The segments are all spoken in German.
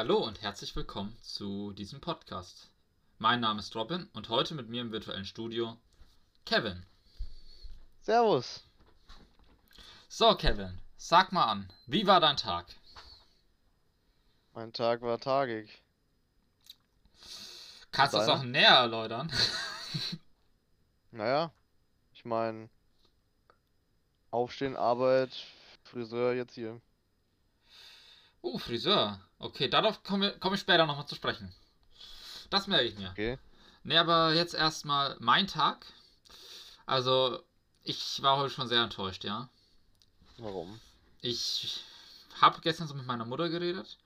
Hallo und herzlich willkommen zu diesem Podcast. Mein Name ist Robin und heute mit mir im virtuellen Studio Kevin. Servus. So, Kevin, sag mal an, wie war dein Tag? Mein Tag war tagig. Kannst du das auch näher erläutern? Naja, ich meine, Aufstehen, Arbeit, Friseur jetzt hier. Uh, Friseur. Okay, darauf komme komm ich später nochmal zu sprechen. Das merke ich mir. Okay. Ne, aber jetzt erstmal mein Tag. Also, ich war heute schon sehr enttäuscht, ja. Warum? Ich habe gestern so mit meiner Mutter geredet.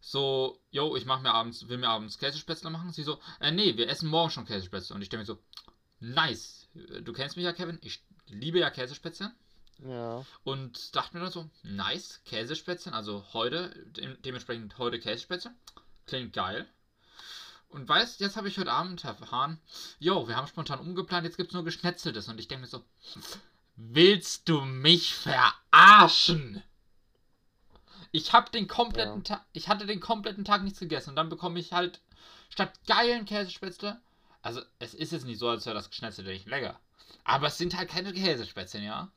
So, yo, ich mach mir abends, will mir abends Käsespätzle machen. Sie so, äh, nee, wir essen morgen schon Käsespätzle. Und ich denke mir so, nice. Du kennst mich ja, Kevin. Ich liebe ja Käsespätzle. Ja. Und dachte mir dann so, nice, Käsespätzle. Also heute, de dementsprechend heute Käsespätzle. Klingt geil. Und weißt, jetzt habe ich heute Abend erfahren, yo, wir haben spontan umgeplant, jetzt gibt's nur Geschnetzeltes. Und ich denke mir so, willst du mich verarschen? Ich habe den kompletten Ja. Tag, ich hatte den kompletten Tag nichts gegessen und dann bekomme ich halt statt geilen Käsespätzle, also es ist jetzt nicht so, als wäre das Geschnetzelte nicht lecker, aber es sind halt keine Käsespätzle, ja?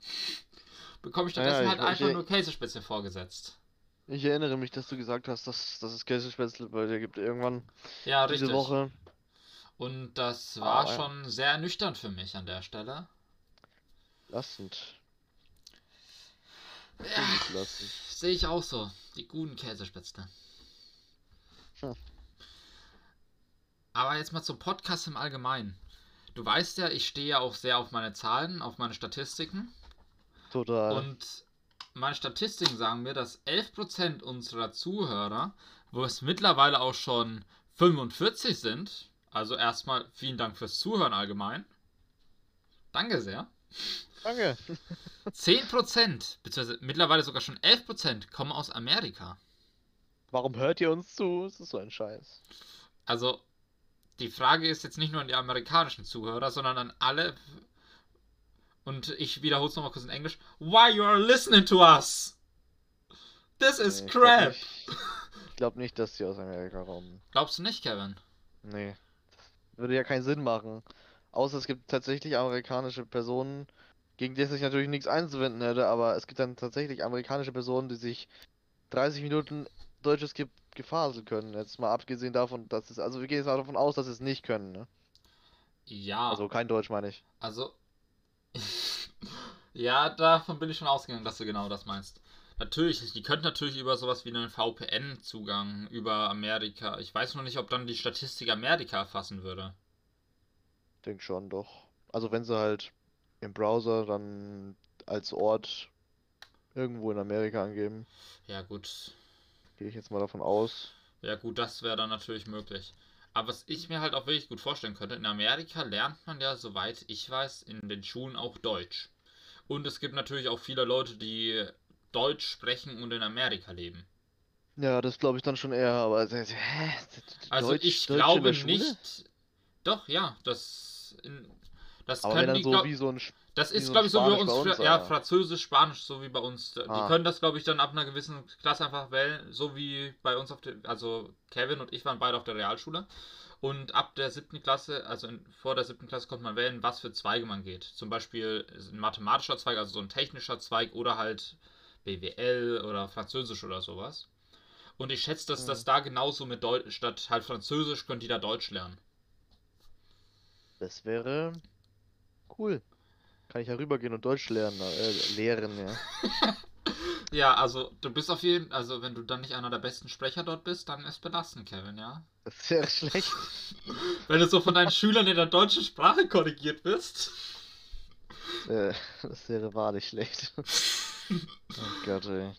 Bekomme ich Ja, ja, stattdessen ich- halt ich- einfach nur Käsespätzle vorgesetzt. Ich erinnere mich, dass du gesagt hast, dass, dass es Käsespätzle bei dir gibt irgendwann Ja, diese richtig. Woche. Und das war Aber- schon sehr ernüchternd für mich an der Stelle. Lassend. Ja, sehe ich auch so. Die guten Käsespätzle. Hm. Aber jetzt mal zum Podcast im Allgemeinen. Du weißt ja, ich stehe ja auch sehr auf meine Zahlen, auf meine Statistiken. Total. Und meine Statistiken sagen mir, dass 11% unserer Zuhörer, wo es mittlerweile auch schon 45 sind, also erstmal vielen Dank fürs Zuhören allgemein. Danke sehr. Danke. 10%, beziehungsweise mittlerweile sogar schon 11% kommen aus Amerika. Warum hört ihr uns zu? Es ist so ein Scheiß. Also, die Frage ist jetzt nicht nur an die amerikanischen Zuhörer, sondern an alle. Und ich wiederhole es nochmal kurz in Englisch. Why you are listening to us? This is Nee, ich glaub crap. Ich glaube nicht, dass die aus Amerika kommen. Glaubst du nicht, Kevin? Nee. Das würde ja keinen Sinn machen. Außer es gibt tatsächlich amerikanische Personen, gegen die ich natürlich nichts einzuwenden hätte, aber es gibt dann tatsächlich amerikanische Personen, die sich 30 Minuten deutsches Ge Gefasel können. Jetzt mal abgesehen davon, dass es, also wir gehen jetzt mal davon aus, dass sie es nicht können, ne? Ja. Also kein Deutsch meine ich. Also. Ja, davon bin ich schon ausgegangen, dass du genau das meinst. Natürlich, die könnten natürlich über sowas wie einen VPN-Zugang über Amerika. Ich weiß noch nicht, ob dann die Statistik Amerika erfassen würde. Denk schon, doch. Also wenn sie halt im Browser dann als Ort irgendwo in Amerika angeben, Ja, gut. gehe ich jetzt mal davon aus. Ja, gut, das wäre dann natürlich möglich. Aber was ich mir halt auch wirklich gut vorstellen könnte, in Amerika lernt man ja, soweit ich weiß, in den Schulen auch Deutsch. Und es gibt natürlich auch viele Leute, die Deutsch sprechen und in Amerika leben. Ja, das glaube ich dann schon eher, aber äh, hä? Also Deutsch- ich Deutsch glaube nicht. Doch, ja, das. In, das Aber können dann die, so glaub, wie so ein das ist, so glaube ich, so wie bei uns, bei uns, Fra- ja? Französisch, Spanisch, so wie bei uns. Die Ah. können das, glaube ich, dann ab einer gewissen Klasse einfach wählen, so wie bei uns auf der, also Kevin und ich waren beide auf der Realschule. Und ab der siebten Klasse, also in, vor der siebten Klasse, konnte man wählen, was für Zweige man geht. Zum Beispiel ein mathematischer Zweig, also so ein technischer Zweig oder halt BWL oder Französisch oder sowas. Und ich schätze, dass das da genauso mit Deutsch, statt halt Französisch, könnt ihr da Deutsch lernen. Das wäre cool. Kann ich ja rübergehen und Deutsch lernen, äh, lehren, ja. Ja, also du bist auf jeden also wenn du dann nicht einer der besten Sprecher dort bist, dann ist belastend, Kevin, ja. Das wäre schlecht. Wenn du so von deinen Schülern in der deutschen Sprache korrigiert bist. Äh, das wäre wahrlich schlecht. Oh Gott, ey.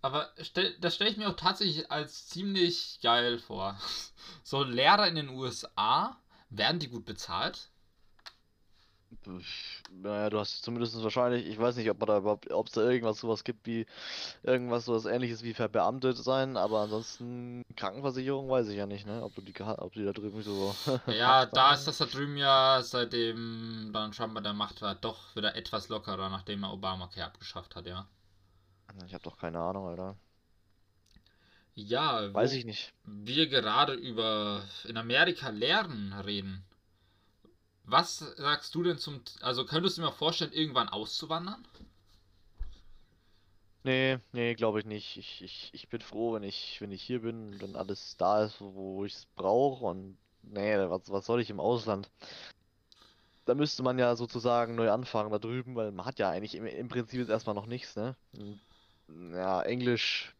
Aber stell, das stelle ich mir auch tatsächlich als ziemlich geil vor. So Lehrer in den USA, werden die gut bezahlt? Naja, du hast zumindest wahrscheinlich, ich weiß nicht, ob man da überhaupt, ob es da irgendwas sowas gibt wie irgendwas sowas ähnliches wie verbeamtet sein, aber ansonsten Krankenversicherung weiß ich ja nicht, ne? Ob du die ob die da drüben so Ja, da ist das da drüben ja seitdem dann scheinbar der Macht war doch wieder etwas lockerer, nachdem er Obamacare abgeschafft hat, ja. Ich habe doch keine Ahnung, Alter. Ja, Weiß ich nicht. wir gerade über in Amerika Lernen reden. Was sagst du denn zum... Also könntest du dir mal vorstellen, irgendwann auszuwandern? Nee, nee, glaube ich nicht. Ich, ich, ich bin froh, wenn ich, wenn ich hier bin und alles da ist, wo, ich es brauche. Und nee, was, was soll ich im Ausland? Da müsste man ja sozusagen neu anfangen da drüben, weil man hat ja eigentlich im, im Prinzip jetzt erstmal noch nichts, ne? Ja, Englisch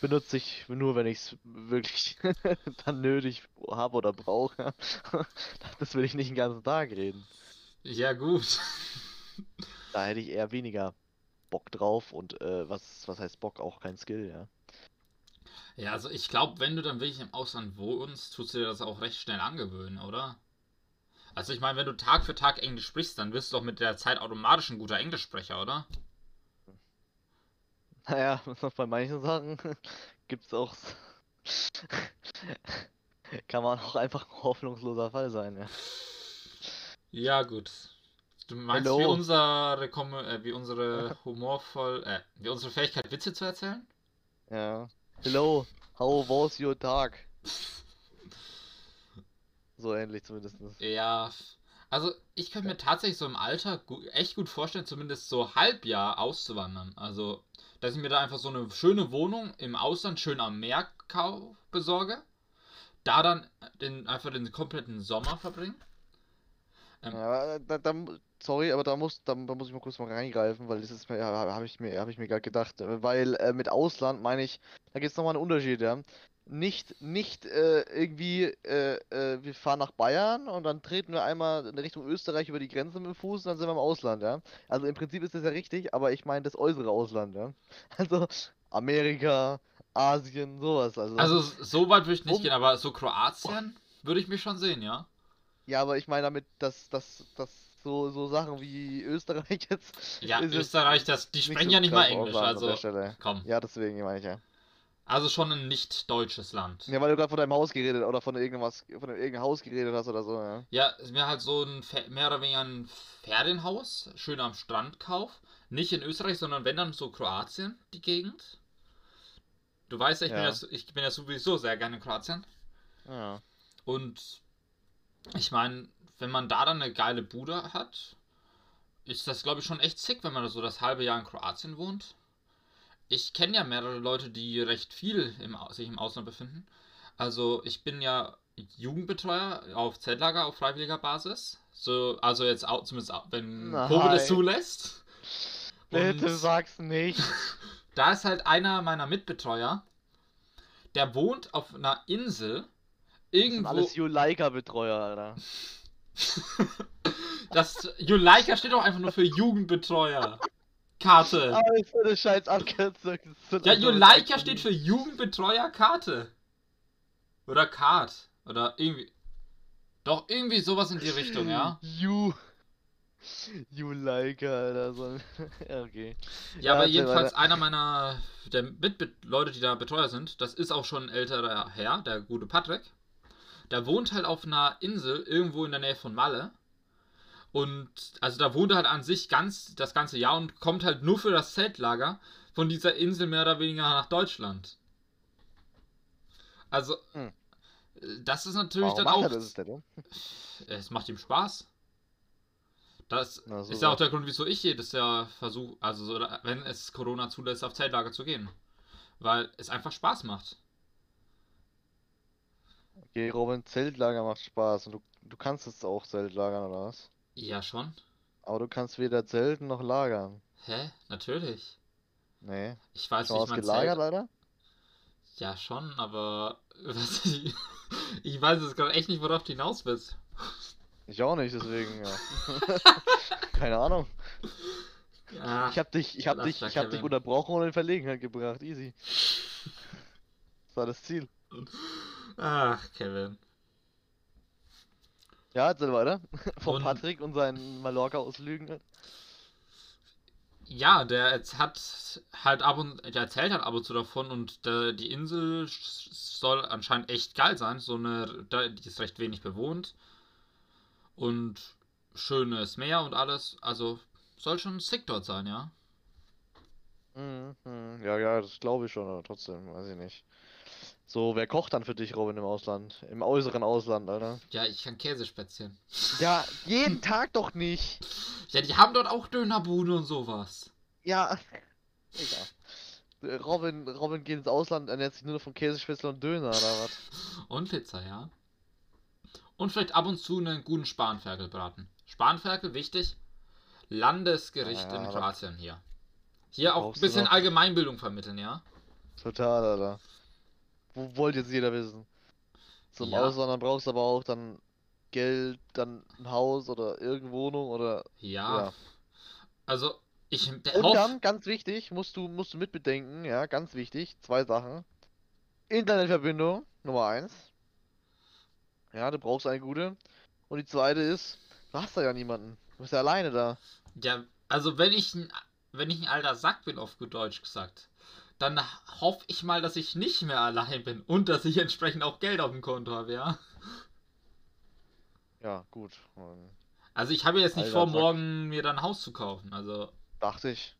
benutze ich nur, wenn ich es wirklich dann nötig habe oder brauche. Das will ich nicht den ganzen Tag reden. Ja, gut. Da hätte ich eher weniger Bock drauf und äh, was, was heißt Bock? Auch kein Skill, ja. Ja, also ich glaube, wenn du dann wirklich im Ausland wohnst, tust du dir das auch recht schnell angewöhnen, oder? Also ich meine, wenn du Tag für Tag Englisch sprichst, dann wirst du doch mit der Zeit automatisch ein guter Englischsprecher, oder? Naja, bei manchen Sachen gibt's auch. Kann man auch einfach ein hoffnungsloser Fall sein, ja. Ja, gut. Du meinst, wie unsere, Kom äh, wie unsere humorvoll, äh, wie unsere Fähigkeit, Witze zu erzählen? Ja. Hello, how was your Tag? So ähnlich zumindest. Ja, also ich könnte mir tatsächlich so im Alter gu echt gut vorstellen, zumindest so Halbjahr auszuwandern. Also, dass ich mir da einfach so eine schöne Wohnung im Ausland schön am Meer besorge, da dann den, einfach den kompletten Sommer verbringe. Ähm, Ja, da, da, sorry, aber da muss, da, da muss ich mal kurz mal reingreifen, weil das ist ja, habe ich mir, habe ich mir gerade gedacht, äh, weil äh, mit Ausland meine ich, da gibt es nochmal einen Unterschied, ja. Nicht, nicht äh, irgendwie, äh, äh, wir fahren nach Bayern und dann treten wir einmal in Richtung Österreich über die Grenze mit dem Fuß und dann sind wir im Ausland, ja. Also im Prinzip ist das ja richtig, aber ich meine das äußere Ausland, ja. Also Amerika, Asien, sowas, also. Also so weit würde ich nicht Um- gehen, aber so Kroatien würde ich mich schon sehen, ja. Ja, aber ich meine damit, dass, dass, dass so, so Sachen wie Österreich jetzt. Ja, Österreich, das, die sprechen so ja nicht mal Englisch, also komm. Ja, deswegen meine ich ja. Also schon ein nicht deutsches Land. Ja, weil du gerade von deinem Haus geredet oder von irgendwas, von irgendeinem Haus geredet hast oder so, ja. Ja, ist mir halt so ein mehr oder weniger ein Ferienhaus, schön am Strand kauf. Nicht in Österreich, sondern wenn dann so Kroatien, die Gegend. Du weißt ja, ich, Bin, Ja. ja, so- ich bin ja sowieso sehr gerne in Kroatien. Ja. Und ich meine, wenn man da dann eine geile Bude hat, ist das, glaube ich, schon echt sick, wenn man so das halbe Jahr in Kroatien wohnt. Ich kenne ja mehrere Leute, die recht viel im, sich im Ausland befinden. Also ich bin ja Jugendbetreuer auf Zeltlager auf freiwilliger Basis. So, also jetzt auch, zumindest wenn Nein. Covid es zulässt. Bitte Und sag's nicht. da ist halt einer meiner Mitbetreuer, der wohnt auf einer Insel. Das sind Irgendwo. alles Juleika-Betreuer, Alter. Das Juleika steht doch einfach nur für Jugendbetreuer. Karte. Alles für eine scheiß Abkürzung. Ja, Juleika steht für Jugendbetreuer Karte. Oder Card. Oder irgendwie. Doch, irgendwie sowas in die Richtung, ja? Ju. Juleika, Alter. So. ja, okay. Ja, aber erzähl jedenfalls weiter. einer meiner der Mitbe Leute, die da Betreuer sind, das ist auch schon ein älterer Herr, der gute Patrick. Der wohnt halt auf einer Insel irgendwo in der Nähe von Malle. Und also da wohnt er halt an sich ganz das ganze Jahr und kommt halt nur für das Zeltlager von dieser Insel mehr oder weniger nach Deutschland. Also Hm. das ist natürlich Warum dann auch er das denn? es macht ihm Spaß. Das Na, so ist ja auch der Grund, wieso ich jedes Jahr versuche, also so, wenn es Corona zulässt, auf Zeltlager zu gehen. Weil es einfach Spaß macht. Okay, Robin, Zeltlager macht Spaß und du, du kannst jetzt auch Zelt lagern oder was? Ja, schon. Aber du kannst weder zelten noch lagern. Hä? Natürlich. Nee. Ich weiß Schon nicht, was mein gelagert, Zelt. Alter? Ja, schon, aber ich, ich weiß jetzt gerade echt nicht, worauf du hinaus willst. Ich auch nicht, deswegen, ja. Keine Ahnung. Ja, Ich hab dich, ich hab dich, ich hab dich unterbrochen und in Verlegenheit gebracht. Easy. Das war das Ziel. Ach, Kevin. Ja, erzähl weiter. Von Und- Patrick und seinen Mallorca-Auslügen. Ja, der hat halt ab und der erzählt halt ab und zu davon und der, die Insel soll anscheinend echt geil sein. So eine, die ist recht wenig bewohnt und schönes Meer und alles. Also soll schon sick dort sein, ja. Mhm. Ja, ja, das glaube ich schon, aber trotzdem, weiß ich nicht. So, wer kocht dann für dich, Robin, im Ausland? Im äußeren Ausland, Alter. Ja, ich kann Käsespätzchen. Ja, jeden Tag doch nicht. Ja, die haben dort auch Dönerbude und sowas. Ja. Egal. Robin, Robin geht ins Ausland, ernährt sich nur noch von Käsespätzle und Döner, oder was? Und Pizza, ja. Und vielleicht ab und zu einen guten Spanferkelbraten. Spanferkel, wichtig. Landesgericht Ja, in Kroatien hier. Hier auch ein bisschen Allgemeinbildung vermitteln, ja. Total, Alter. Wo wollte jetzt jeder wissen? Zum Ja. Auswandern brauchst du aber auch dann Geld, dann ein Haus oder irgendeine Wohnung oder. Ja. Ja. Also, ich Und dann, ganz wichtig, musst du, musst du mitbedenken, ja, ganz wichtig, zwei Sachen. Internetverbindung, Nummer eins. Ja, du brauchst eine gute. Und die zweite ist, du hast da ja niemanden. Du bist ja alleine da. Ja, also wenn ich ein, wenn ich ein alter Sack bin, auf gut Deutsch gesagt, dann hoffe ich mal, dass ich nicht mehr allein bin und dass ich entsprechend auch Geld auf dem Konto habe, ja. Ja, gut. Ähm, Also ich habe jetzt nicht Alter vor, morgen mir dann ein Haus zu kaufen. Also Dachte ich.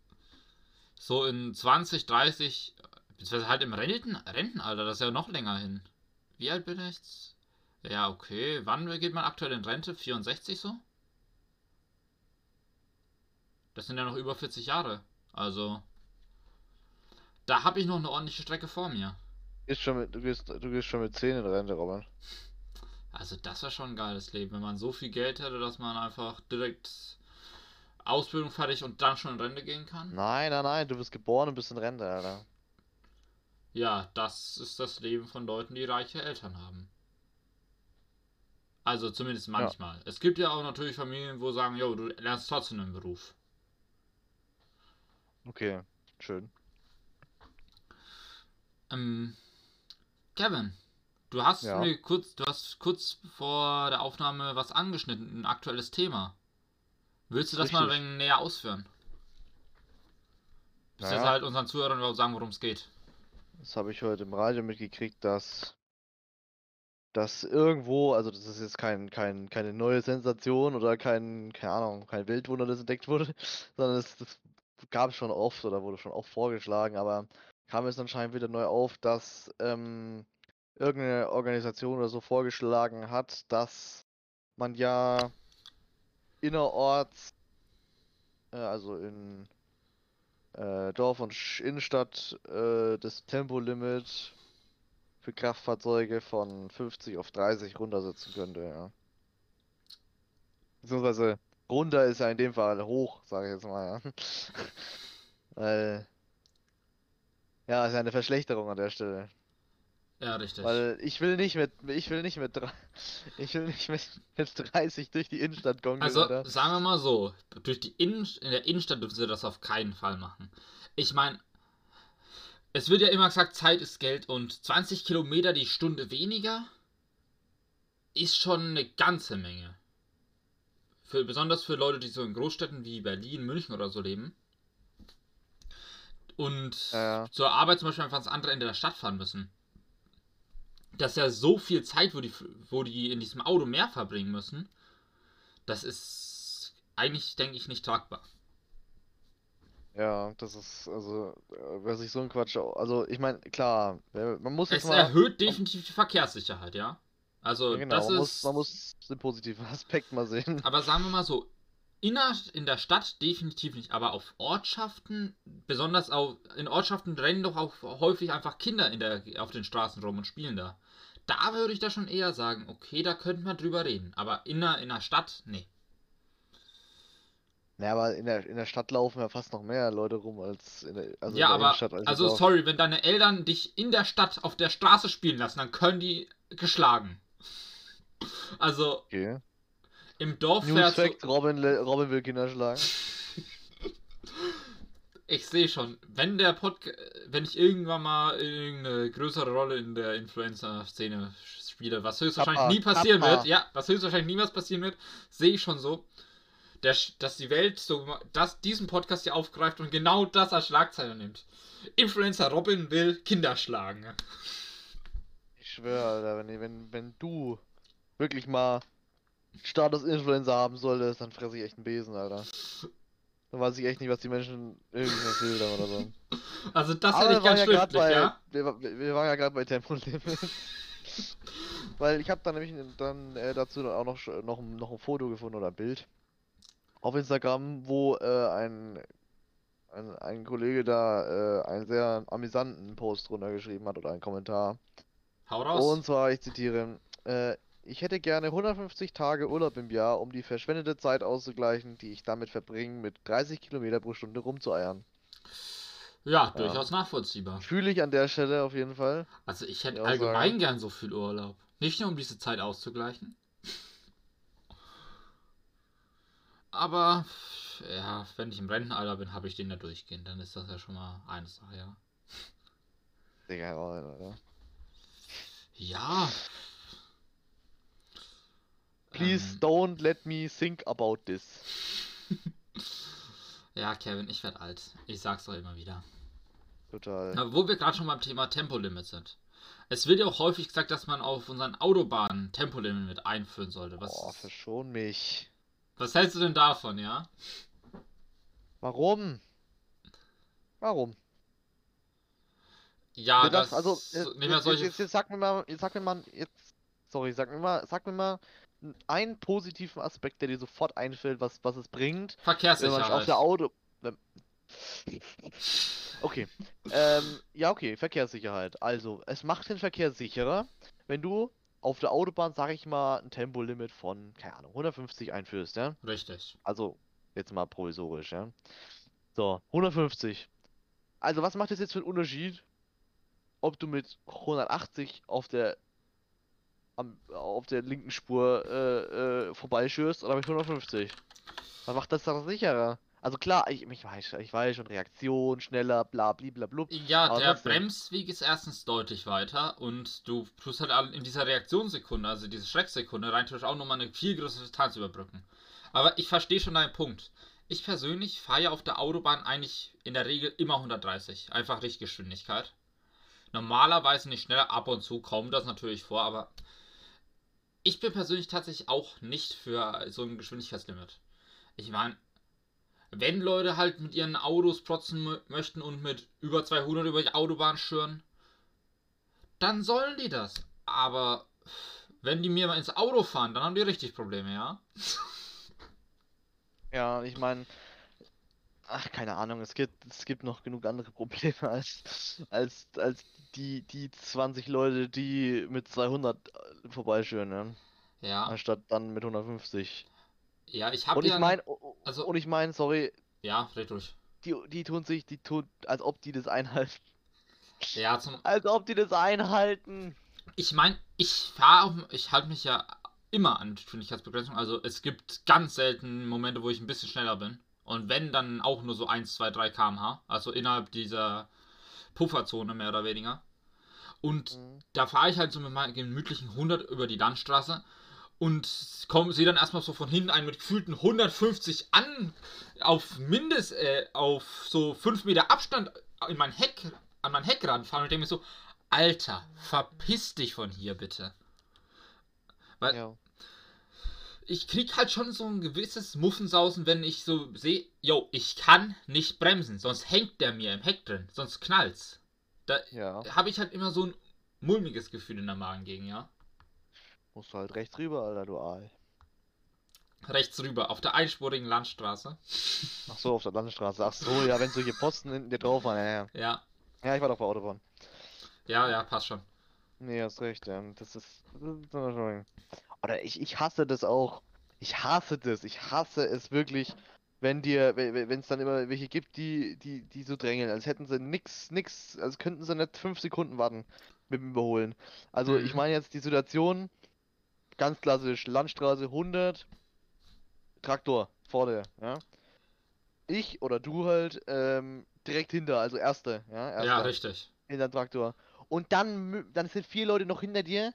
so in 20, 30, beziehungsweise halt im Renten, Rentenalter, das ist ja noch länger hin. Wie alt bin ich jetzt? Ja, okay. Wann geht man aktuell in Rente? 64 so? Das sind ja noch über 40 Jahre. Also, da habe ich noch eine ordentliche Strecke vor mir. Gehst mit, du, gehst, du gehst schon mit 10 in Rente, Robin. Also, das wäre schon ein geiles Leben, wenn man so viel Geld hätte, dass man einfach direkt Ausbildung fertig und dann schon in Rente gehen kann. Nein, nein, nein, du bist geboren und bist in Rente, Alter. Ja, das ist das Leben von Leuten, die reiche Eltern haben. Also zumindest manchmal. Es gibt ja auch natürlich Familien, wo sagen, jo, du lernst trotzdem einen Beruf. Okay, schön. Ähm, Kevin, du hast Ja. mir kurz, du hast kurz vor der Aufnahme was angeschnitten, ein aktuelles Thema. Willst du das mal ein Richtig. wenig näher ausführen? Bis jetzt Naja. halt unseren Zuhörern überhaupt sagen, worum es geht. Das habe ich heute im Radio mitgekriegt, dass, dass irgendwo, also das ist jetzt kein, kein, keine neue Sensation oder kein, keine Ahnung, kein Weltwunder, das entdeckt wurde, sondern es, das gab es schon oft oder wurde schon oft vorgeschlagen, aber kam es anscheinend wieder neu auf, dass ähm, irgendeine Organisation oder so vorgeschlagen hat, dass man ja innerorts, äh, also in äh, Dorf und Innenstadt äh, das Tempolimit für Kraftfahrzeuge von 50 auf 30 runtersetzen könnte, ja. Beziehungsweise runter ist ja in dem Fall hoch, sage ich jetzt mal, ja. Weil, ja, ist ja eine Verschlechterung an der Stelle. Ja, richtig. Weil ich will nicht mit, ich will nicht mit, ich will nicht mit, mit 30 durch die Innenstadt gongeln, Also, Alter. sagen wir mal so, durch die Innen in der Innenstadt dürfen sie das auf keinen Fall machen. Ich meine, es wird ja immer gesagt, Zeit ist Geld und 20 Kilometer die Stunde weniger ist schon eine ganze Menge. Für, besonders für Leute, die so in Großstädten wie Berlin, München oder so leben. Und Ja, zur Arbeit zum Beispiel einfach ans andere Ende der Stadt fahren müssen. Das ist ja so viel Zeit, wo die, wo die in diesem Auto mehr verbringen müssen. Das ist eigentlich, denke ich, nicht tragbar. Ja, das ist, also, äh, wer sich so ein Quatsch, also, ich meine, klar, man muss jetzt Es mal, erhöht definitiv die Verkehrssicherheit, ja. Also, ja, genau, das man muss, ist. man muss den positiven Aspekt mal sehen. Aber sagen wir mal so, in der, in der Stadt definitiv nicht, aber auf Ortschaften, besonders auf, in Ortschaften rennen doch auch häufig einfach Kinder in der, auf den Straßen rum und spielen da. Da würde ich da schon eher sagen, okay, da könnte man drüber reden. Aber in der, in der Stadt, nee. Ja, aber in der, in der Stadt laufen ja fast noch mehr Leute rum als in der, also ja, in der aber, Innenstadt als also sorry, wenn deine Eltern dich in der Stadt auf der Straße spielen lassen, dann können die geschlagen. Also, Okay. Im Dorf News Fact, Robin, Robin will Kinder schlagen. Ich sehe schon, wenn der Podcast, wenn ich irgendwann mal irgendeine größere Rolle in der Influencer-Szene spiele, was höchstwahrscheinlich Papa, nie passieren Papa. wird, ja, was höchstwahrscheinlich niemals passieren wird, sehe ich schon so, der, dass die Welt so dass diesen Podcast hier aufgreift und genau das als Schlagzeile nimmt. Influencer Robin will Kinder schlagen. Ich schwöre, Alter, wenn, wenn, wenn du wirklich mal Status Influencer haben solltest, dann fresse ich echt einen Besen, Alter. Dann weiß ich echt nicht, was die Menschen irgendwie erzählt haben oder so. Also das Aber hätte ich ganz ja gerade schriftlich, bei, ja? wir, wir waren ja gerade bei Tempolimit. Weil ich habe dann nämlich dann äh, dazu auch noch, noch, ein- noch ein Foto gefunden oder ein Bild auf Instagram, wo äh, ein, ein, ein Kollege da äh, einen sehr amüsanten Post drunter geschrieben hat oder einen Kommentar. Hau raus. Und zwar, ich zitiere, äh, ich hätte gerne 150 Tage Urlaub im Jahr, um die verschwendete Zeit auszugleichen, die ich damit verbringe, mit 30 Kilometer pro Stunde rumzueiern. ja, durchaus nachvollziehbar. Fühle ich an der Stelle auf jeden Fall. Also ich hätte Ja, allgemein sagen. gern so viel Urlaub. Nicht nur um diese Zeit auszugleichen. Aber ja, wenn ich im Rentenalter bin, habe ich den da durchgehend. Dann ist das ja schon mal eine Sache, ja. Digga, Alter. Ja. Please Ähm, don't let me think about this. ja, Kevin, ich werde alt. Ich sag's doch immer wieder. Total. Na, wo wir gerade schon beim Thema Tempolimit sind. Es wird ja auch häufig gesagt, dass man auf unseren Autobahnen Tempolimit einführen sollte. Was, Boah, verschon mich. was hältst du denn davon, ja? Warum? Warum? Ja, das, darfst also, so- äh, jetzt, solche jetzt, jetzt sag mir mal, jetzt sag mir mal, jetzt, sorry, sag mir mal, sag mir mal einen positiven Aspekt, der dir sofort einfällt, was, was es bringt, wenn man auf Verkehrssicherheit. der Auto, wenn- okay, ähm, ja okay, Verkehrssicherheit. Also, es macht den Verkehr sicherer, wenn du auf der Autobahn, sag ich mal, ein Tempolimit von, keine Ahnung, 150 einführst, ja? Richtig. Also, jetzt mal provisorisch, ja. So, 150. Also, was macht das jetzt für einen Unterschied, ob du mit 180 auf der am, auf der linken Spur äh, äh, vorbeischürst oder mit 150? Was macht das doch sicherer? Also klar, ich, ich weiß, ich weiß schon, Reaktion, schneller, bla bla blub. Ja, der. Bremsweg ist erstens deutlich weiter und du tust halt in dieser Reaktionssekunde, also diese Schrecksekunde, rein theoretisch auch nochmal eine viel größere Distanz überbrücken. Aber ich verstehe schon deinen Punkt. Ich persönlich fahre ja auf der Autobahn eigentlich in der Regel immer 130. Einfach Richtgeschwindigkeit. Normalerweise nicht schneller, ab und zu kommt das natürlich vor, aber ich bin persönlich tatsächlich auch nicht für so ein Geschwindigkeitslimit. Ich meine, wenn Leute halt mit ihren Autos protzen mö- möchten und mit über 200 über die Autobahn schüren, dann sollen die das. Aber wenn die mir mal ins Auto fahren, dann haben die richtig Probleme, ja? Ja, ich meine, ach, keine Ahnung, es gibt, es gibt noch genug andere Probleme als, als, als die, die 20 Leute, die mit 200 vorbeischwören, ne? Ja, Anstatt dann mit 150. ja, ich habe Und ich ja. meine, also- und ich meine, sorry, Ja, red durch. die, die tun sich, die tun, als ob die das einhalten. Ja, zum. Als ob die das einhalten. Ich meine, ich fahre, ich halte mich ja immer an Geschwindigkeitsbegrenzung. Also es gibt ganz selten Momente, wo ich ein bisschen schneller bin. Und wenn, dann auch nur so 1, 2, 3 km/h. Also innerhalb dieser Pufferzone mehr oder weniger. Und Mhm. da fahre ich halt so mit meinem gemütlichen 100 über die Landstraße und sehe dann erstmal so von hinten einen mit gefühlten 150 an, auf mindest, äh, auf so 5 Meter Abstand in mein Heck, an mein Heckrand fahren und denke mir so, Alter, verpiss dich von hier bitte. Weil Ja. Ich krieg halt schon so ein gewisses Muffensausen, wenn ich so sehe, yo, ich kann nicht bremsen, sonst hängt der mir im Heck drin, sonst knallt's. Da Ja. habe ich halt immer so ein mulmiges Gefühl in der Magen gegen, ja. Musst du halt rechts rüber, Alter, du Aal. Rechts rüber, auf der einspurigen Landstraße. Ach so, auf der Landstraße. Ach so, ja, wenn solche Posten hinten dir drauf waren, ja, ja. Ja, Ja, ich war doch bei Autobahn. ja, ja, passt schon. Nee, hast recht, ja. Das ist. Das ist Oder ich, ich hasse das auch. Ich hasse das. Ich hasse es wirklich, wenn dir, wenn es dann immer welche gibt, die, die, die so drängeln, als hätten sie nix, nix, als könnten sie nicht fünf Sekunden warten mit dem Überholen. Also ich Mhm. meine jetzt die Situation, ganz klassisch, Landstraße 100, Traktor vorne, ja. Ich oder du halt ähm, direkt hinter, also erste, ja, erster Ja, richtig. hinter dem Traktor. Und dann, dann sind vier Leute noch hinter dir.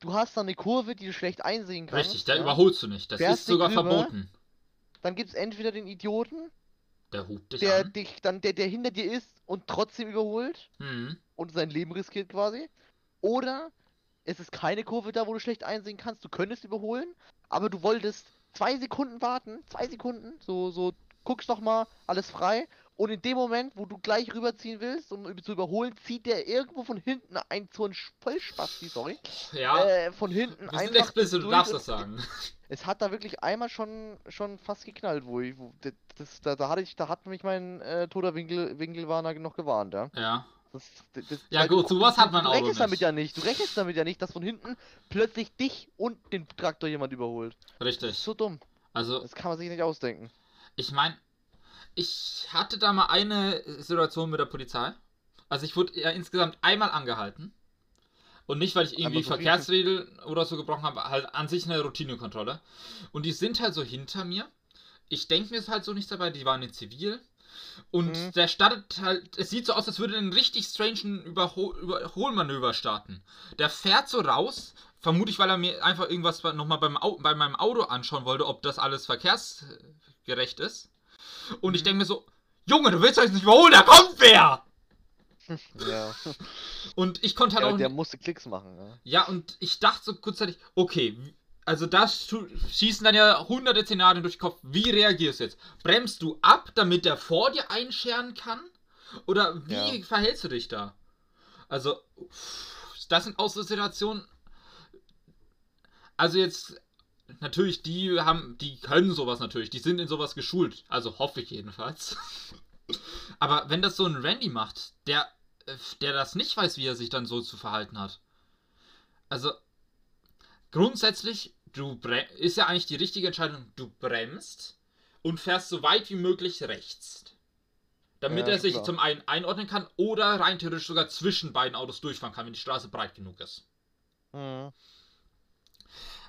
Du hast dann eine Kurve, die du schlecht einsehen kannst. Richtig, der ja? überholst du nicht. Das Fährst ist sogar nicht rüber? verboten. Dann gibt es entweder den Idioten, Der hupt dich der an. dich dann, der, der hinter dir ist und trotzdem überholt Hm. und sein Leben riskiert quasi. Oder es ist keine Kurve da, wo du schlecht einsehen kannst. Du könntest überholen, aber du wolltest zwei Sekunden warten, zwei Sekunden, so, so guckst noch mal, alles frei. Und in dem Moment, wo du gleich rüberziehen willst, um zu überholen, zieht der irgendwo von hinten ein so ein Vollspasti, sorry. Ja, Äh, von hinten sind explicit, du darfst das sagen. Es hat da wirklich einmal schon schon fast geknallt, wo ich, wo, das, da, da hatte ich, da hat mich mein äh, toter Winkel, Winkelwarner noch gewarnt, ja. Ja. Das, das, das, Ja weil du- gut, sowas du, hat mein du Auto rechnest damit nicht. ja nicht. Du rechnest damit ja nicht, dass von hinten plötzlich dich und den Traktor jemand überholt. Das ist Richtig. so dumm. Also, Das kann man sich nicht ausdenken. ich meine, ich hatte da mal eine Situation mit der Polizei. Also ich wurde ja insgesamt einmal angehalten. Und nicht, weil ich irgendwie so? Verkehrsregeln oder so gebrochen habe, halt an sich eine Routinekontrolle. Und die sind halt so hinter mir. Ich denke mir es halt so nicht dabei, die waren in Zivil. Und Mhm. der startet halt, es sieht so aus, als würde er einen richtig strangen Überhol Überholmanöver starten. Der fährt so raus, vermutlich, weil er mir einfach irgendwas nochmal beim Au bei meinem Auto anschauen wollte, ob das alles verkehrsgerecht ist. Und ich Mhm. denke mir so, Junge, du willst euch nicht überholen, da kommt wer! Ja. Und ich konnte halt ja auch der musste Klicks machen, ja. Ja, und ich dachte so kurzzeitig, okay, also da schießen dann ja hunderte Szenarien durch den Kopf. Wie reagierst du jetzt? Bremst du ab, damit der vor dir einscheren kann? Oder wie Ja. verhältst du dich da? Also, das sind auch so Situationen. Also jetzt, natürlich, die haben, die können sowas natürlich, die sind in sowas geschult. Also hoffe ich jedenfalls. Aber wenn das so ein Randy macht, der, der das nicht weiß, wie er sich dann so zu verhalten hat. Also, grundsätzlich, du ist ja eigentlich die richtige Entscheidung, du bremst und fährst so weit wie möglich rechts. Damit Ja, er sich klar. zum einen einordnen kann oder rein theoretisch sogar zwischen beiden Autos durchfahren kann, wenn die Straße breit genug ist. Mhm.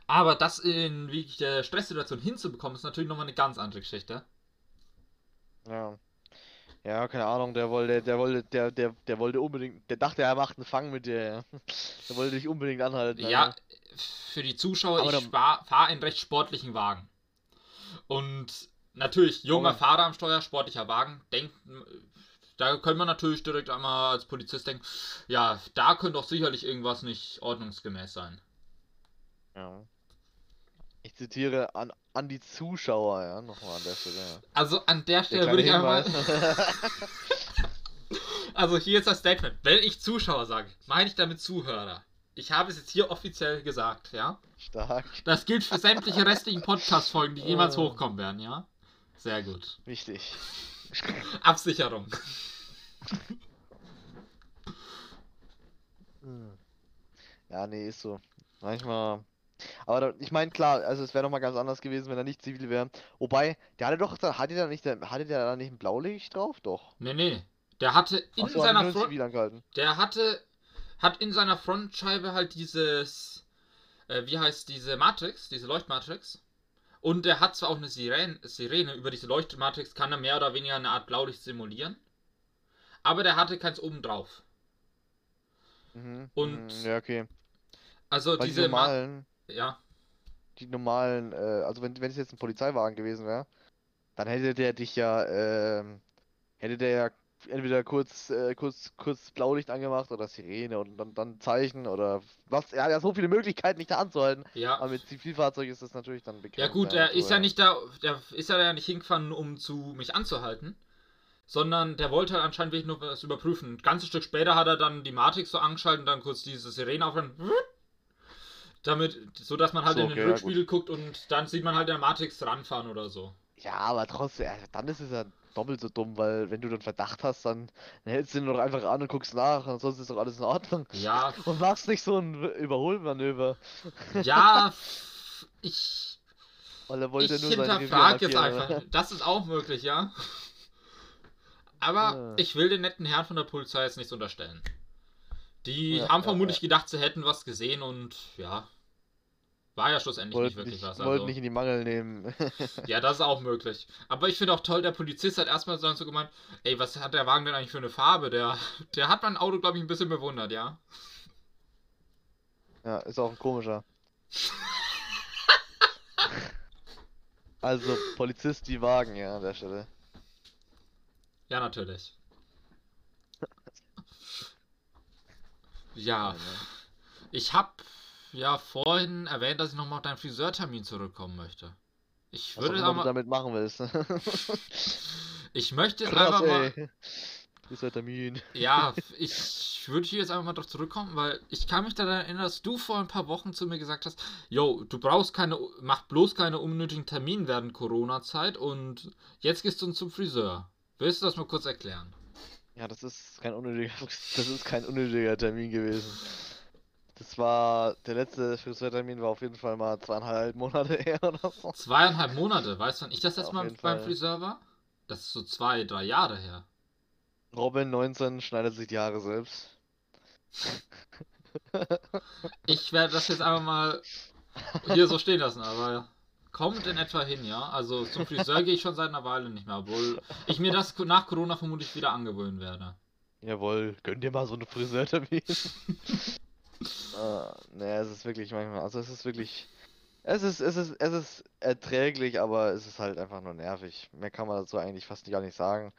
Aber das in wie der Stresssituation hinzubekommen, ist natürlich nochmal eine ganz andere Geschichte. Ja. Ja, keine Ahnung, der wollte, der wollte, der, der, der wollte unbedingt, der dachte, er macht einen Fang mit dir, ja. Der wollte dich unbedingt anhalten. Ja, Alter. für die Zuschauer, Aber ich fahre einen recht sportlichen Wagen. Und natürlich, junger Aber- Fahrer am Steuer, sportlicher Wagen, denkt, da könnte man natürlich direkt einmal als Polizist denken, ja, da könnte doch sicherlich irgendwas nicht ordnungsgemäß sein. Ja. Zitiere an, an die Zuschauer, ja, nochmal an der Stelle, ja. Also an der Der Stelle würde ich kleine einfach mal, Hinweis. also hier ist das Statement, wenn ich Zuschauer sage, meine ich damit Zuhörer. Ich habe es jetzt hier offiziell gesagt, ja? Stark, Das gilt für sämtliche restlichen Podcast-Folgen, die jemals Oh. hochkommen werden, ja? Sehr gut. wichtig. Absicherung. Hm. Ja, nee, ist so. Manchmal. Aber da, ich meine, klar, also es wäre nochmal ganz anders gewesen, wenn er nicht zivil wäre. Wobei, der hatte doch, hatte der nicht, hatte der da nicht ein Blaulicht drauf? Doch. Nee, nee. Der hatte in Ach so, hat er seiner in Front. Der hatte. Hat in seiner Frontscheibe halt dieses. Äh, wie heißt diese Matrix? Diese Leuchtmatrix. Und der hat zwar auch eine Sirene, Sirene. Über diese Leuchtmatrix kann er mehr oder weniger eine Art Blaulicht simulieren. Aber der hatte keins oben drauf. Mhm. Und- mhm, Ja, okay. Also Weil die diese. Ma normalen, ja. die normalen, äh, also wenn, wenn es jetzt ein Polizeiwagen gewesen wäre, dann hätte der dich ja, ähm, hätte der ja entweder kurz, äh, kurz, kurz Blaulicht angemacht oder Sirene und dann, dann Zeichen oder was. Er hat ja so viele Möglichkeiten, dich da anzuhalten. Ja. Aber mit Zivilfahrzeug ist das natürlich dann Ja begrenzt. gut, der so, ist ja nicht da, der ist ja nicht hingefahren, um zu mich anzuhalten, sondern der wollte halt anscheinend wirklich nur was überprüfen. Ein ganzes Stück später hat er dann die Matrix so angeschaltet und dann kurz diese Sirene auf damit, so dass man halt So, in den okay, ja, Rückspiegel guckt und dann sieht man halt der Matrix ranfahren oder so. Ja, aber trotzdem, ja, dann ist es ja doppelt so dumm, weil wenn du dann Verdacht hast, dann, dann hältst du ihn doch einfach an und guckst nach und sonst ist doch alles in Ordnung. Ja, Und machst nicht so ein Überholmanöver, ja, ich, weil er wollte ich nur hinterfrage jetzt einfach. oder? Das ist auch möglich, ja. Aber Ja. ich will den netten Herrn von der Polizei jetzt nichts unterstellen. Die Ja, haben ja, vermutlich gedacht, sie hätten was gesehen und ja. War ja schlussendlich nicht Wollten wirklich nicht, was. wollten Also, nicht in die Mangel nehmen. ja, das ist auch möglich. Aber ich finde auch toll, der Polizist hat erstmal so gemeint, ey, was hat der Wagen denn eigentlich für eine Farbe? Der, der hat mein Auto, glaube ich, ein bisschen bewundert, ja. Ja, ist auch ein komischer. Also, Polizist die Wagen, ja, an der Stelle. Ja, natürlich. Ja, ich habe ja vorhin erwähnt, dass ich nochmal auf deinen Friseurtermin zurückkommen möchte. Ich Was würde auch da immer du mal, damit machen willst. ich möchte jetzt Krass, einfach mal, ey. Friseur-Termin. ja, ich würde hier jetzt einfach mal drauf zurückkommen, weil ich kann mich daran erinnern, dass du vor ein paar Wochen zu mir gesagt hast, yo, du brauchst keine, mach bloß keine unnötigen Termine während Corona-Zeit und jetzt gehst du zum Friseur. Willst du das mal kurz erklären? Ja, das ist kein unnötiger, das ist kein unnötiger Termin gewesen. Das war, der letzte Friseurtermin war auf jeden Fall mal zweieinhalb Monate her oder so. Zweieinhalb Monate, weißt du, wann ich das Ja, letzte Mal beim. Friseur war? Das ist so zwei, drei Jahre her. Robin 19 schneidet sich die Haare selbst. Ich werde das jetzt einfach mal hier so stehen lassen, aber kommt in etwa hin, ja. Also zum Friseur gehe ich schon seit einer Weile nicht mehr, obwohl ich mir das nach Corona vermutlich wieder angewöhnen werde. Jawohl, gönn dir mal so einen Friseurtermin. Ah, naja, es ist wirklich manchmal, also es ist wirklich, es ist, es ist, es ist erträglich, aber es ist halt einfach nur nervig. Mehr kann man dazu eigentlich fast gar nicht sagen.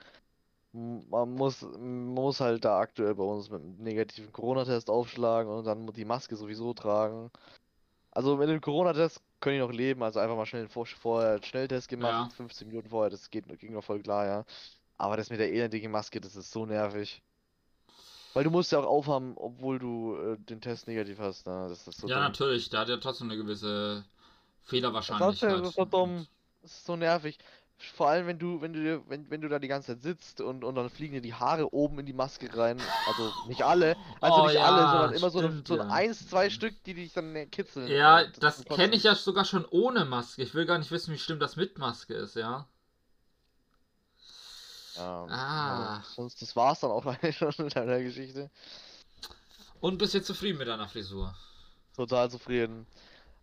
Man muss, man muss halt da aktuell bei uns mit einem negativen Corona-Test aufschlagen und dann die Maske sowieso tragen. Also mit dem Corona-Test kann ich noch leben, also einfach mal schnell vor, vorher einen Schnelltest gemacht, Ja. 15 Minuten vorher, das geht, ging noch voll klar, ja. Aber das mit der elendigen Maske, das ist so nervig. Weil du musst ja auch aufhaben, obwohl du äh, den Test negativ hast, ne? Das ist so Ja, dumm. natürlich, da hat ja trotzdem eine gewisse Das ist Fehlerwahrscheinlichkeit. so dumm. Das ist so nervig. Vor allem, wenn du, wenn du, wenn, wenn du da die ganze Zeit sitzt und, und dann fliegen dir die Haare oben in die Maske rein. Also nicht alle, also Oh nicht ja, alle, sondern immer so, stimmt, so ein ja. eins, zwei Stück, die dich dann kitzeln. Ja, äh, das zum kenne ich ja sogar schon ohne Maske. Ich will gar nicht wissen, wie schlimm das mit Maske ist, ja. Ja, Ah. sonst, das war's dann auch eigentlich schon mit deiner Geschichte. Und bist jetzt zufrieden mit deiner Frisur? Total zufrieden.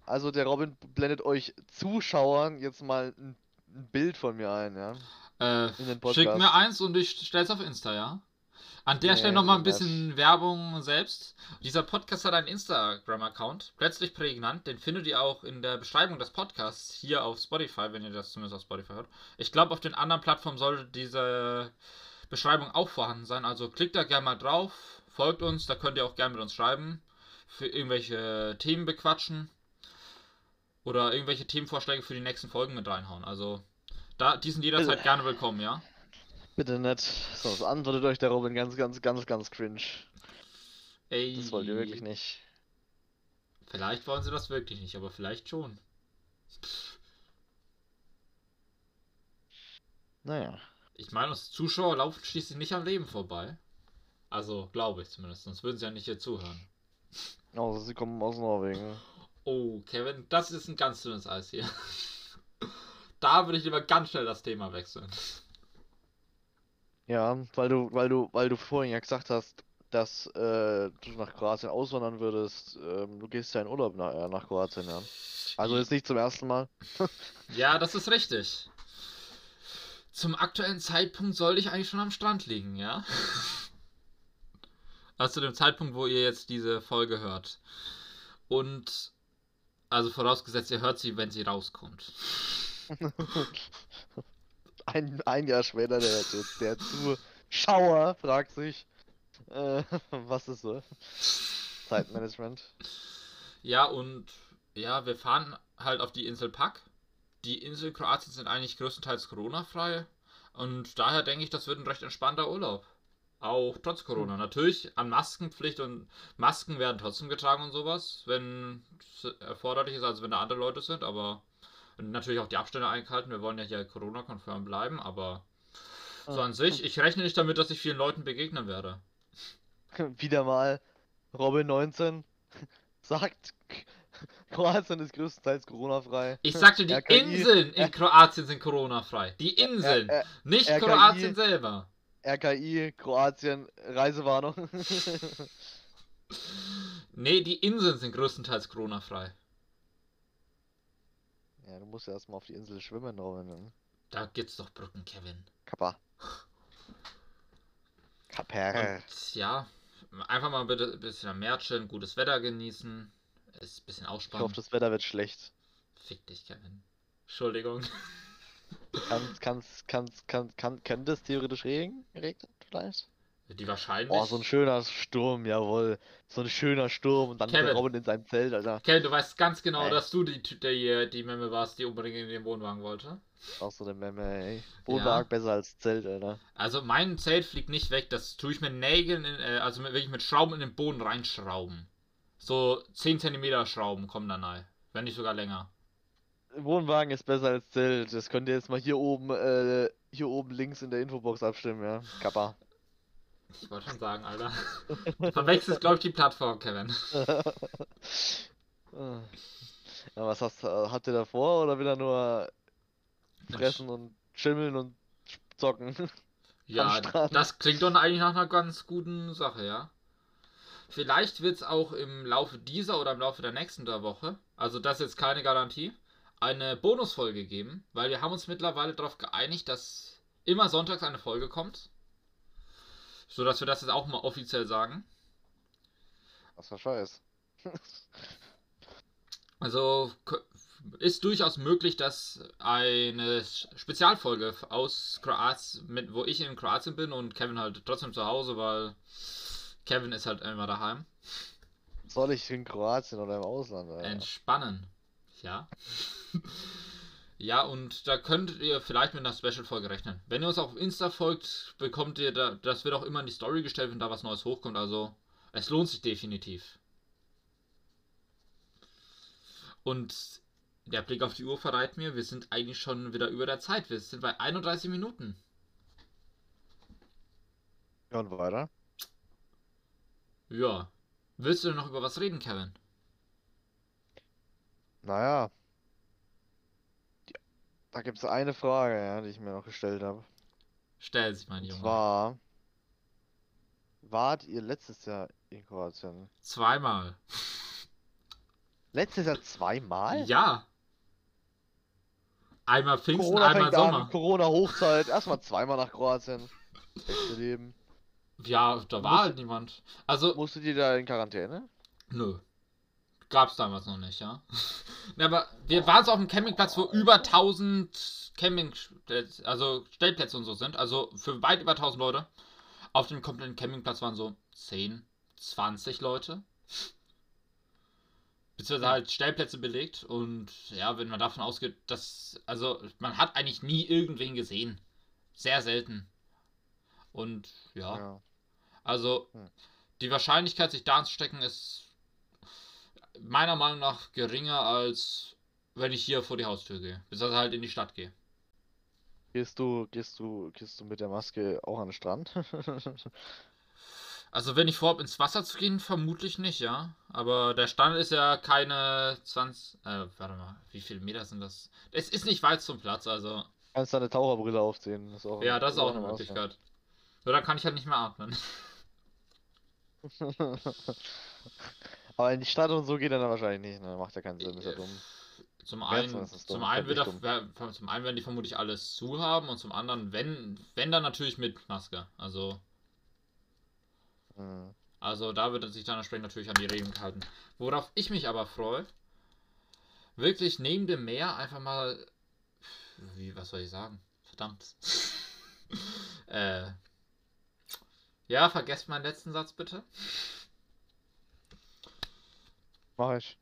Also der Robin blendet euch Zuschauern jetzt mal ein, ein Bild von mir ein, ja. Äh, schick mir eins und ich stell's auf Insta, ja? An der Nee, Stelle nochmal ein das- bisschen Werbung selbst. Dieser Podcast hat einen Instagram-Account, plötzlich prägnant. Den findet ihr auch in der Beschreibung des Podcasts hier auf Spotify, wenn ihr das zumindest auf Spotify hört. Ich glaube, auf den anderen Plattformen sollte diese Beschreibung auch vorhanden sein. Also klickt da gerne mal drauf, folgt uns, da könnt ihr auch gerne mit uns schreiben, für irgendwelche Themen bequatschen oder irgendwelche Themenvorschläge für die nächsten Folgen mit reinhauen. Also da, die sind jederzeit gerne willkommen, ja? Bitte nicht. Sonst antwortet euch der Robin ganz, ganz, ganz, ganz cringe. Ey, Das wollt ihr wirklich nicht. Vielleicht wollen sie das wirklich nicht, aber vielleicht schon. Naja. Ich meine, uns Zuschauer laufen schließlich nicht am Leben vorbei. Also, glaube ich zumindest, sonst würden sie ja nicht hier zuhören. Außer sie kommen aus Norwegen. Oh, Kevin, das ist ein ganz dünnes Eis hier. Da würde ich lieber ganz schnell das Thema wechseln. Ja, weil du, weil du, weil du vorhin ja gesagt hast, dass äh, du nach Kroatien auswandern würdest. Ähm, du gehst ja in Urlaub nach, äh, nach Kroatien, ja. Also jetzt nicht zum ersten Mal. Ja, das ist richtig. Zum aktuellen Zeitpunkt sollte ich eigentlich schon am Strand liegen, ja? Also zu dem Zeitpunkt, wo ihr jetzt diese Folge hört. Und also vorausgesetzt, ihr hört sie, wenn sie rauskommt. Ein, ein Jahr später, der, der, der Zuschauer fragt sich, äh, was ist so? Zeitmanagement. Ja, und ja, wir fahren halt auf die Insel Pak. Die Inseln Kroatien sind eigentlich größtenteils Corona-frei. Und daher denke ich, das wird ein recht entspannter Urlaub. Auch trotz Corona. Natürlich an Maskenpflicht und Masken werden trotzdem getragen und sowas, wenn es erforderlich ist, also wenn da andere Leute sind, aber natürlich auch die Abstände einhalten. Wir wollen ja hier Corona-konform bleiben, aber so an sich, ich rechne nicht damit, dass ich vielen Leuten begegnen werde. Wieder mal Robin 19 sagt, Kroatien ist größtenteils Corona-frei. Ich sagte, die RKI Inseln in Kroatien sind Corona-frei. Die Inseln, R- nicht RKI Kroatien selber. RKI, Kroatien, Reisewarnung. Nee, die Inseln sind größtenteils Corona-frei. Ja, du musst ja erstmal auf die Insel schwimmen, Robin. ne? Da gibt's doch Brücken, Kevin. Kappa. Kappa. Und ja, einfach mal bitte ein bisschen am Meer chillen, gutes Wetter genießen, ist ein bisschen Ich ausspannen. hoffe, das Wetter wird schlecht. Fick dich, Kevin. Entschuldigung. Kann, kann, kann, kann, kann, kann das theoretisch regnen? Regnen vielleicht? Die wahrscheinlich. Oh, so ein schöner Sturm, jawohl. So ein schöner Sturm und dann Kevin. der Robin in seinem Zelt, Alter. Kevin, du weißt ganz genau, Äh. dass du die, die, die Memme warst, die unbedingt in den Wohnwagen wollte. Auch so eine Memme, ey. Wohnwagen besser als Zelt, Alter. Also mein Zelt fliegt nicht weg, das tue ich mit Nägeln, in, äh, also mit, wirklich mit Schrauben in den Boden reinschrauben. So 10 cm Schrauben kommen da rein. Wenn nicht sogar länger. Wohnwagen ist besser als Zelt. Das könnt ihr jetzt mal hier oben, äh, hier oben links in der Infobox abstimmen, ja. Kappa. Ich wollte schon sagen, Alter. Verwechselst, glaube ich, die Plattform, Kevin. ja, was hast, habt ihr da vor oder wieder nur fressen und schimmeln und zocken? Ja, das klingt doch eigentlich nach einer ganz guten Sache, ja. Vielleicht wird es auch im Laufe dieser oder im Laufe der nächsten der Woche, also das ist jetzt keine Garantie, eine Bonusfolge geben, weil wir haben uns mittlerweile darauf geeinigt, dass immer sonntags eine Folge kommt. So dass wir das jetzt auch mal offiziell sagen. Was für Scheiß. Also ist durchaus möglich, dass eine Spezialfolge aus Kroatien, mit, wo ich in Kroatien bin und Kevin halt trotzdem zu Hause, weil Kevin ist halt immer daheim. Soll ich in Kroatien oder im Ausland? Alter? Entspannen. Ja. ja, und da könnt ihr vielleicht mit einer Special-Folge rechnen. Wenn ihr uns auf Insta folgt, bekommt ihr da, das wird auch immer in die Story gestellt, wenn da was Neues hochkommt. Also, es lohnt sich definitiv. Und der Blick auf die Uhr verrät mir, wir sind eigentlich schon wieder über der Zeit. Wir sind bei 31 Minuten. Ja, und weiter? Ja. Willst du denn noch über was reden, Kevin? Naja. Die- Da gibt es eine Frage, ja, die ich mir noch gestellt habe. Stell sich, mein Und Junge. zwar, wart ihr letztes Jahr in Kroatien? Zweimal. Letztes Jahr zweimal? Ja. Einmal Pfingsten, Corona einmal Sommer. Corona-Hochzeit, erstmal zweimal nach Kroatien. Beste Leben. Ja, da war Muss- halt niemand. Also, Musstet ihr da in Quarantäne? nö. Gab's damals noch nicht, ja. Aber wir waren so auf einem Campingplatz, wo über 1000 Camping, also Stellplätze und so sind. Also für weit über 1000 Leute. Auf dem kompletten Campingplatz waren so 10, 20 Leute. Beziehungsweise halt Stellplätze belegt. Und ja, wenn man davon ausgeht, dass. Also, man hat eigentlich nie irgendwen gesehen. Sehr selten. Und ja. Ja. Also, Hm. die Wahrscheinlichkeit, sich da anzustecken, ist meiner Meinung nach geringer, als wenn ich hier vor die Haustür gehe. Beziehungsweise halt in die Stadt gehe. Gehst du, gehst du, gehst du mit der Maske auch an den Strand? Also, wenn ich vorhabe, ins Wasser zu gehen, vermutlich nicht, ja. Aber der Stand ist ja keine 20. Äh, warte mal, wie viele Meter sind das? Es ist nicht weit zum Platz, also. Kannst deine Taucherbrille aufziehen. Das ist auch Ja, das ist auch eine eine Möglichkeit. Nur dann kann ich halt nicht mehr atmen. Aber in die Stadt und so geht er dann wahrscheinlich nicht, ne? Macht ja keinen Sinn, ist ja Äh, dumm. Zum einen, zum einen, wird er, zum einen werden die vermutlich alles zu haben und zum anderen, wenn, wenn dann natürlich mit Maske. Also, Hm. also da wird er sich dann entsprechend natürlich an die Regeln gehalten. Worauf ich mich aber freue, wirklich neben dem Meer einfach mal, wie, was soll ich sagen? Verdammt. äh, ja, vergesst meinen letzten Satz bitte. Mach ich.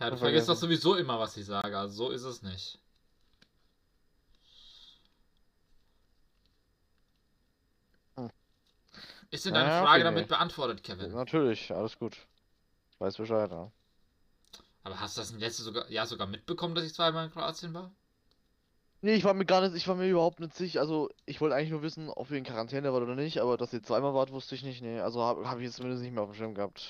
Ja, du vergisst doch sowieso immer, was ich sage, also so ist es nicht. Hm. Ist denn deine Ja, Frage okay, damit beantwortet, Kevin? Natürlich, alles gut. Weiß Bescheid, ja. Aber hast du das im letzten sogar, Jahr sogar mitbekommen, dass ich zweimal in Kroatien war? Nee, ich war mir gar nicht, ich war mir überhaupt nicht sicher. Also, ich wollte eigentlich nur wissen, ob ihr in Quarantäne wart oder nicht, aber dass ihr zweimal wart, wusste ich nicht. Nee, also habe hab ich jetzt zumindest nicht mehr auf dem Schirm gehabt.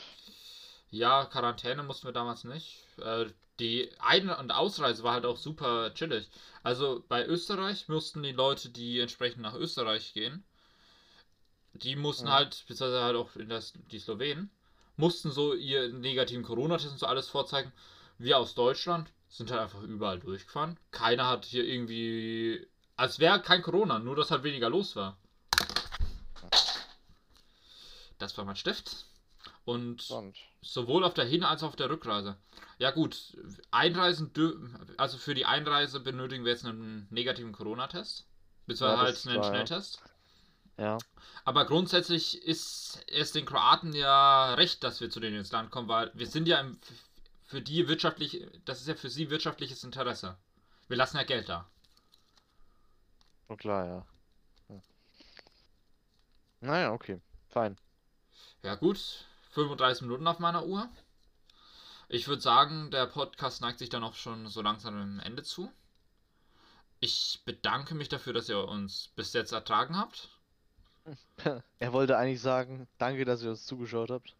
Ja, Quarantäne mussten wir damals nicht. Äh, die Ein- und Ausreise war halt auch super chillig. Also bei Österreich mussten die Leute, die entsprechend nach Österreich gehen, die mussten Mhm. halt, beziehungsweise halt auch in das, die Slowenen, mussten so ihr negativen Corona-Test und so alles vorzeigen. Wir aus Deutschland sind halt einfach überall durchgefahren. Keiner hat hier irgendwie. Als wäre kein Corona, nur dass halt weniger los war. Das war mein Stift. Und Und sowohl auf der Hin- als auch auf der Rückreise. Ja gut, Einreisen, also für die Einreise benötigen wir jetzt einen negativen Corona-Test. Beziehungsweise Ja, halt einen war, ja. Schnelltest. Ja. Aber grundsätzlich ist es den Kroaten ja recht, dass wir zu denen ins Land kommen, weil wir sind ja im, für die wirtschaftlich, das ist ja für sie wirtschaftliches Interesse. Wir lassen ja Geld da. Oh klar, ja. Hm. Naja, okay. Fein. Ja gut, 35 Minuten auf meiner Uhr. Ich würde sagen, der Podcast neigt sich dann auch schon so langsam am Ende zu. Ich bedanke mich dafür, dass ihr uns bis jetzt ertragen habt. Er wollte eigentlich sagen, danke, dass ihr uns zugeschaut habt.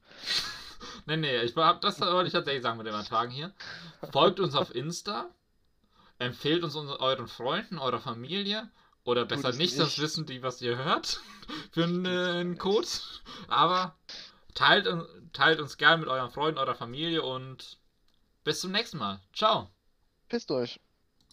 nee, nee, ich hab, das wollte ich tatsächlich sagen mit dem Ertragen hier. Folgt uns auf Insta. Empfehlt uns euren Freunden, eurer Familie. Oder besser nicht, nicht, das wissen die, was ihr hört. Für einen Code. Aber teilt, teilt uns gern mit euren Freunden, eurer Familie und bis zum nächsten Mal. Ciao. Pisst euch.